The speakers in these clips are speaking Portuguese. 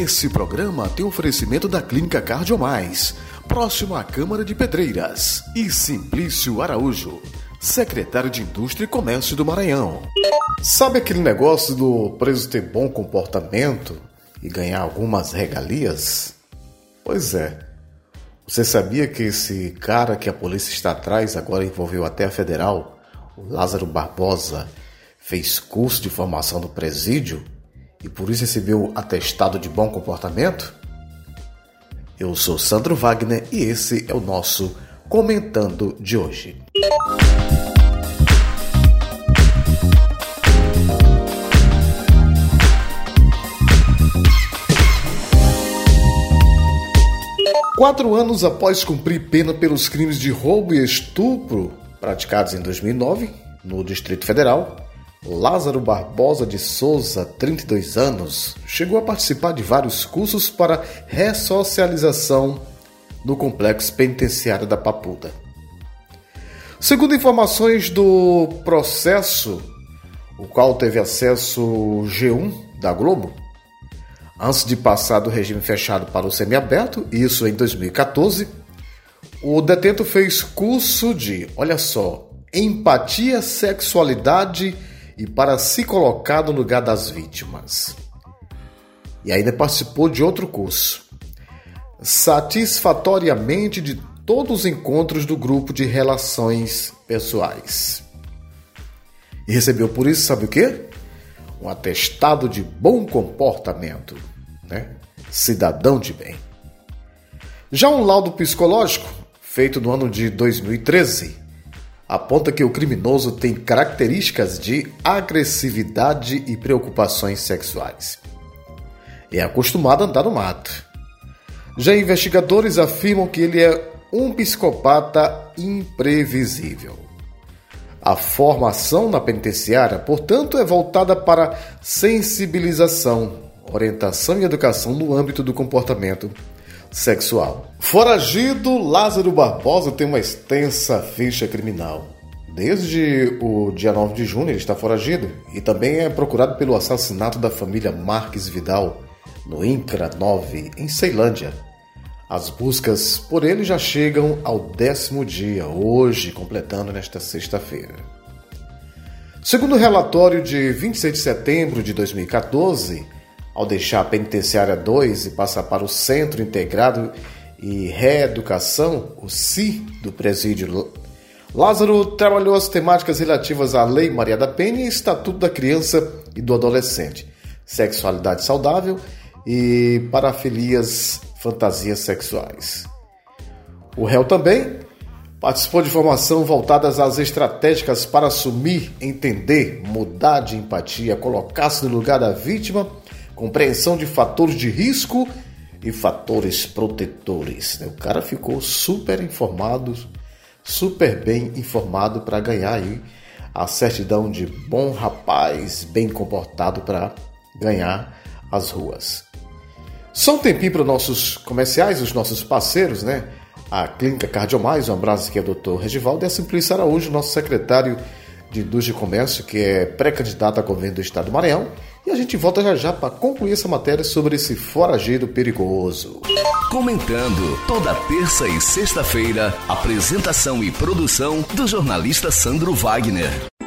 Esse programa tem oferecimento da Clínica Cardiomais, próximo à Câmara de Pedreiras, e Simplício Araújo, secretário de Indústria e Comércio do Maranhão. Sabe aquele negócio do preso ter bom comportamento e ganhar algumas regalias? Pois é. Você sabia que esse cara que a polícia está atrás agora envolveu até a federal, o Lázaro Barbosa, fez curso de formação do presídio e por isso recebeu atestado de bom comportamento? Eu sou Sandro Wagner e esse é o nosso Comentando de hoje. Quatro anos após cumprir pena pelos crimes de roubo e estupro praticados em 2009 no Distrito Federal, Lázaro Barbosa de Souza, 32 anos, chegou a participar de vários cursos para ressocialização no complexo penitenciário da Papuda. Segundo informações do processo, o qual teve acesso G1 da Globo, antes de passar do regime fechado para o semiaberto, isso em 2014, o detento fez curso de, olha só, empatia, sexualidade e e para se colocar no lugar das vítimas. E ainda participou de outro curso, satisfatoriamente de todos os encontros do grupo de relações pessoais. E recebeu por isso, sabe o quê? Um atestado de bom comportamento, né? Cidadão de bem. Já um laudo psicológico, feito no ano de 2013, aponta que o criminoso tem características de agressividade e preocupações sexuais. É acostumado a andar no mato. Já investigadores afirmam que ele é um psicopata imprevisível. A formação na penitenciária, portanto, é voltada para sensibilização, orientação e educação no âmbito do comportamento sexual. Foragido, Lázaro Barbosa tem uma extensa ficha criminal. Desde o dia 9 de junho ele está foragido e também é procurado pelo assassinato da família Marques Vidal no INCRA 9, em Ceilândia. As buscas por ele já chegam ao décimo dia, hoje, completando nesta sexta-feira. Segundo o relatório de 26 de setembro de 2014, ao deixar a Penitenciária 2 e passar para o Centro Integrado e Reeducação, o CI, do presídio, Lázaro trabalhou as temáticas relativas à Lei Maria da Penha e Estatuto da Criança e do Adolescente, sexualidade saudável e parafilias, fantasias sexuais. O réu também participou de formação voltadas às estratégicas para assumir, entender, mudar de empatia, colocar-se no lugar da vítima compreensão de fatores de risco e fatores protetores. Né? O cara ficou super informado, super bem informado para ganhar aí a certidão de bom rapaz, bem comportado para ganhar as ruas. Só um tempinho para os nossos comerciais, os nossos parceiros, né? A Clínica Cardiomais, um abraço aqui ao Dr. Regivaldo e a Simplício Araújo, nosso secretário de Indústria e Comércio, que é pré-candidato a governo do Estado do Maranhão a gente volta já já para concluir essa matéria sobre esse foragido perigoso. Comentando toda terça e sexta-feira, apresentação e produção do jornalista Sandro Wagner.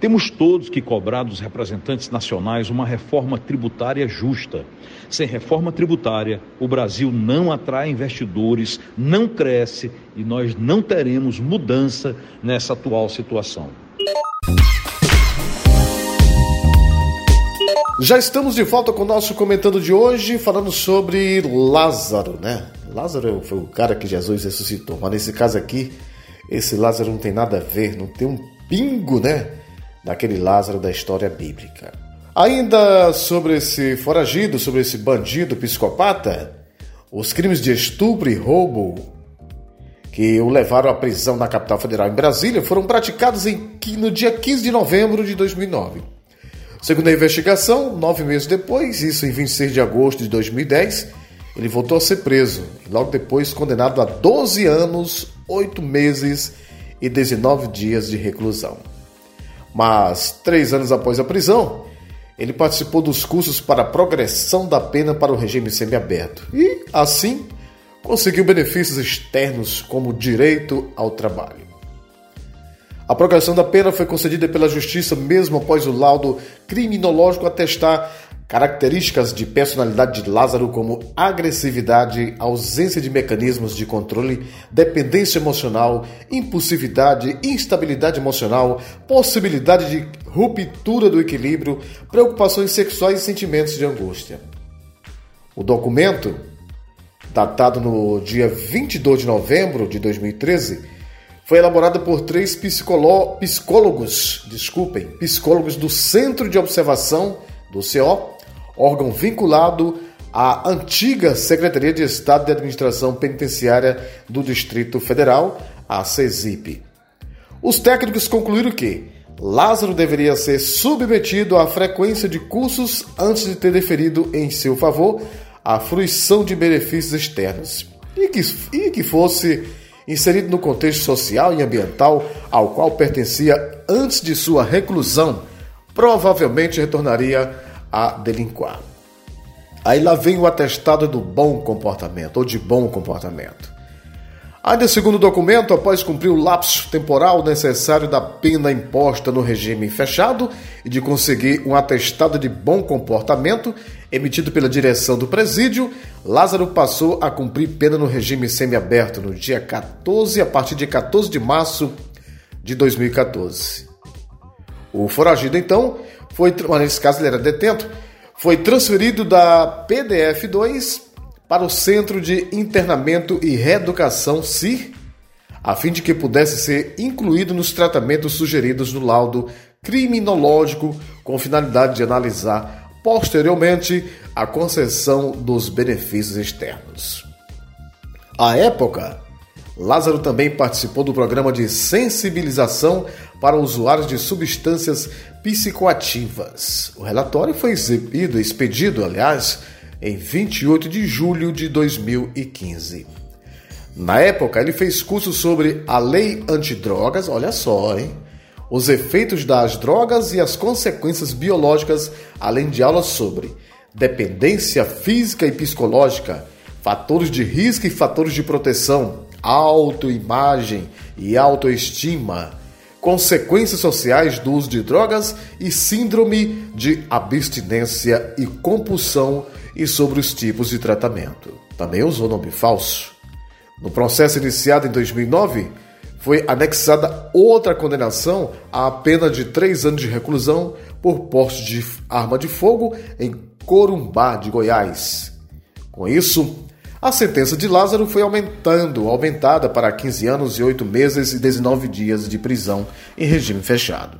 Temos todos que cobrar dos representantes nacionais uma reforma tributária justa. Sem reforma tributária, o Brasil não atrai investidores, não cresce e nós não teremos mudança nessa atual situação. Já estamos de volta com o nosso comentando de hoje, falando sobre Lázaro, né? Lázaro foi o cara que Jesus ressuscitou, mas nesse caso aqui, esse Lázaro não tem nada a ver, não tem um pingo, né? Daquele Lázaro da história bíblica. Ainda sobre esse foragido, sobre esse bandido psicopata, os crimes de estupro e roubo que o levaram à prisão na capital federal em Brasília foram praticados em, no dia 15 de novembro de 2009. Segundo a investigação, nove meses depois, isso em 26 de agosto de 2010, ele voltou a ser preso e logo depois condenado a 12 anos, 8 meses e 19 dias de reclusão. Mas, três anos após a prisão, ele participou dos cursos para progressão da pena para o regime semiaberto e, assim, conseguiu benefícios externos como direito ao trabalho. A progressão da pena foi concedida pela Justiça mesmo após o laudo criminológico atestar características de personalidade de Lázaro como agressividade, ausência de mecanismos de controle, dependência emocional, impulsividade, instabilidade emocional, possibilidade de ruptura do equilíbrio, preocupações sexuais e sentimentos de angústia. O documento, datado no dia 22 de novembro de 2013, foi elaborada por três psicólogos, desculpem, psicólogos do Centro de Observação do CO, órgão vinculado à antiga Secretaria de Estado de Administração Penitenciária do Distrito Federal, a CESIP. Os técnicos concluíram que Lázaro deveria ser submetido à frequência de cursos antes de ter deferido em seu favor a fruição de benefícios externos e que, e que fosse inserido no contexto social e ambiental ao qual pertencia antes de sua reclusão, provavelmente retornaria a delinquar. Aí lá vem o atestado do bom comportamento ou de bom comportamento. Ainda segundo o documento, após cumprir o lapso temporal necessário da pena imposta no regime fechado e de conseguir um atestado de bom comportamento emitido pela direção do presídio, Lázaro passou a cumprir pena no regime semiaberto no dia 14, a partir de 14 de março de 2014. O foragido, então, foi, nesse caso ele era detento, foi transferido da PDF2 para o Centro de Internamento e Reeducação CIR, a fim de que pudesse ser incluído nos tratamentos sugeridos no laudo criminológico, com finalidade de analisar posteriormente a concessão dos benefícios externos. À época, Lázaro também participou do programa de sensibilização para usuários de substâncias psicoativas. O relatório foi exibido, expedido, aliás, em 28 de julho de 2015. Na época, ele fez curso sobre a lei antidrogas, olha só, hein? Os efeitos das drogas e as consequências biológicas, além de aulas sobre dependência física e psicológica, fatores de risco e fatores de proteção, autoimagem e autoestima, consequências sociais do uso de drogas e síndrome de abstinência e compulsão e sobre os tipos de tratamento. Também usou nome falso. No processo iniciado em 2009, foi anexada outra condenação à pena de três anos de reclusão por porte de arma de fogo em Corumbá de Goiás. Com isso, a sentença de Lázaro foi aumentando, aumentada para 15 anos e 8 meses e 19 dias de prisão em regime fechado.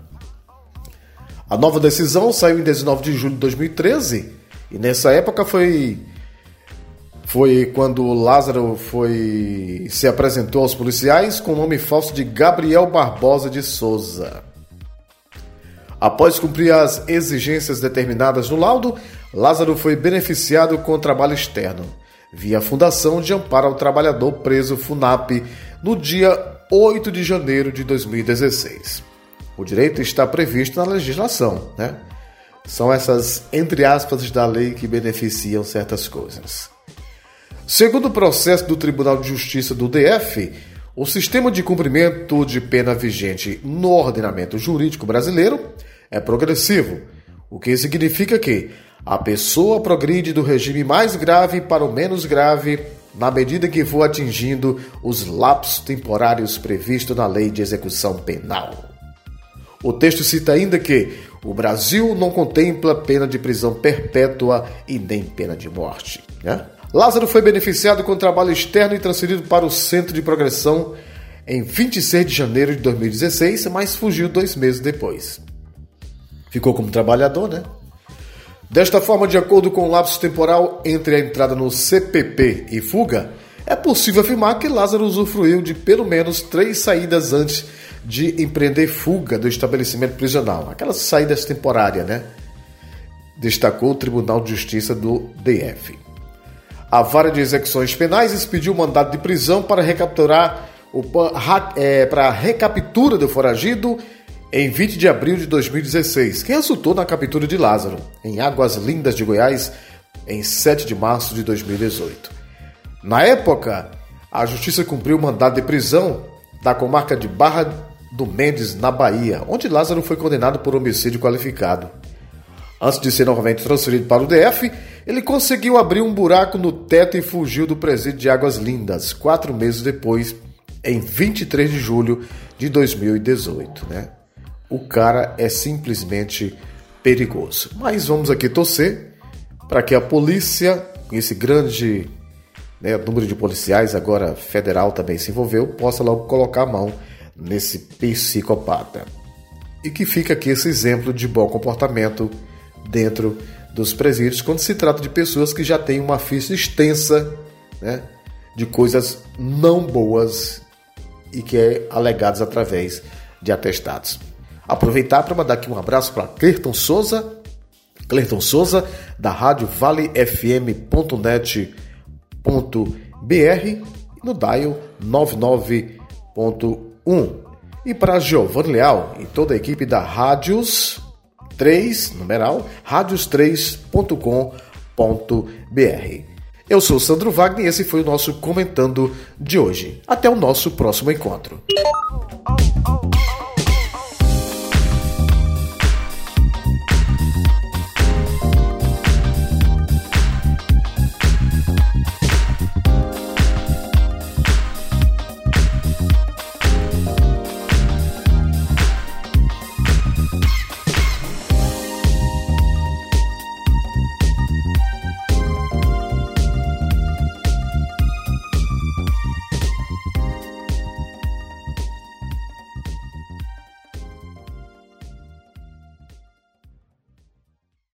A nova decisão saiu em 19 de julho de 2013 e nessa época foi foi quando Lázaro foi se apresentou aos policiais com o nome falso de Gabriel Barbosa de Souza. Após cumprir as exigências determinadas no laudo, Lázaro foi beneficiado com trabalho externo. Via Fundação de Amparo ao Trabalhador Preso FUNAP no dia 8 de janeiro de 2016. O direito está previsto na legislação, né? São essas, entre aspas, da lei que beneficiam certas coisas. Segundo o processo do Tribunal de Justiça do DF, o sistema de cumprimento de pena vigente no ordenamento jurídico brasileiro é progressivo, o que significa que a pessoa progride do regime mais grave para o menos grave na medida que for atingindo os lapsos temporários previstos na Lei de Execução Penal. O texto cita ainda que o Brasil não contempla pena de prisão perpétua e nem pena de morte. Né? Lázaro foi beneficiado com trabalho externo e transferido para o Centro de Progressão em 26 de janeiro de 2016, mas fugiu dois meses depois. Ficou como trabalhador, né? Desta forma, de acordo com o lapso temporal entre a entrada no CPP e fuga, é possível afirmar que Lázaro usufruiu de pelo menos três saídas antes de empreender fuga do estabelecimento prisional, aquelas saídas temporárias, né? Destacou o Tribunal de Justiça do DF. A Vara de Execuções Penais expediu mandado de prisão para recapturar o, é, para a recaptura do foragido em 20 de abril de 2016, que resultou na captura de Lázaro, em Águas Lindas de Goiás, em 7 de março de 2018. Na época, a Justiça cumpriu o mandado de prisão da comarca de Barra do Mendes, na Bahia, onde Lázaro foi condenado por homicídio qualificado. Antes de ser novamente transferido para o DF, ele conseguiu abrir um buraco no teto e fugiu do presídio de Águas Lindas, quatro meses depois, em 23 de julho de 2018. Né? O cara é simplesmente perigoso. Mas vamos aqui torcer para que a polícia, esse grande né, número de policiais, agora federal também se envolveu, possa logo colocar a mão nesse psicopata. E que fica aqui esse exemplo de bom comportamento dentro dos presídios quando se trata de pessoas que já têm uma ficha extensa né, de coisas não boas e que é alegadas através de atestados. Aproveitar para mandar aqui um abraço para Clerton Souza, Clerton Souza, da rádio valefm.net.br no dial 99.1. E para Giovanni Leal e toda a equipe da Rádios 3, numeral, rádios3.com.br. Eu sou Sandro Wagner e esse foi o nosso comentando de hoje. Até o nosso próximo encontro. Oh, oh.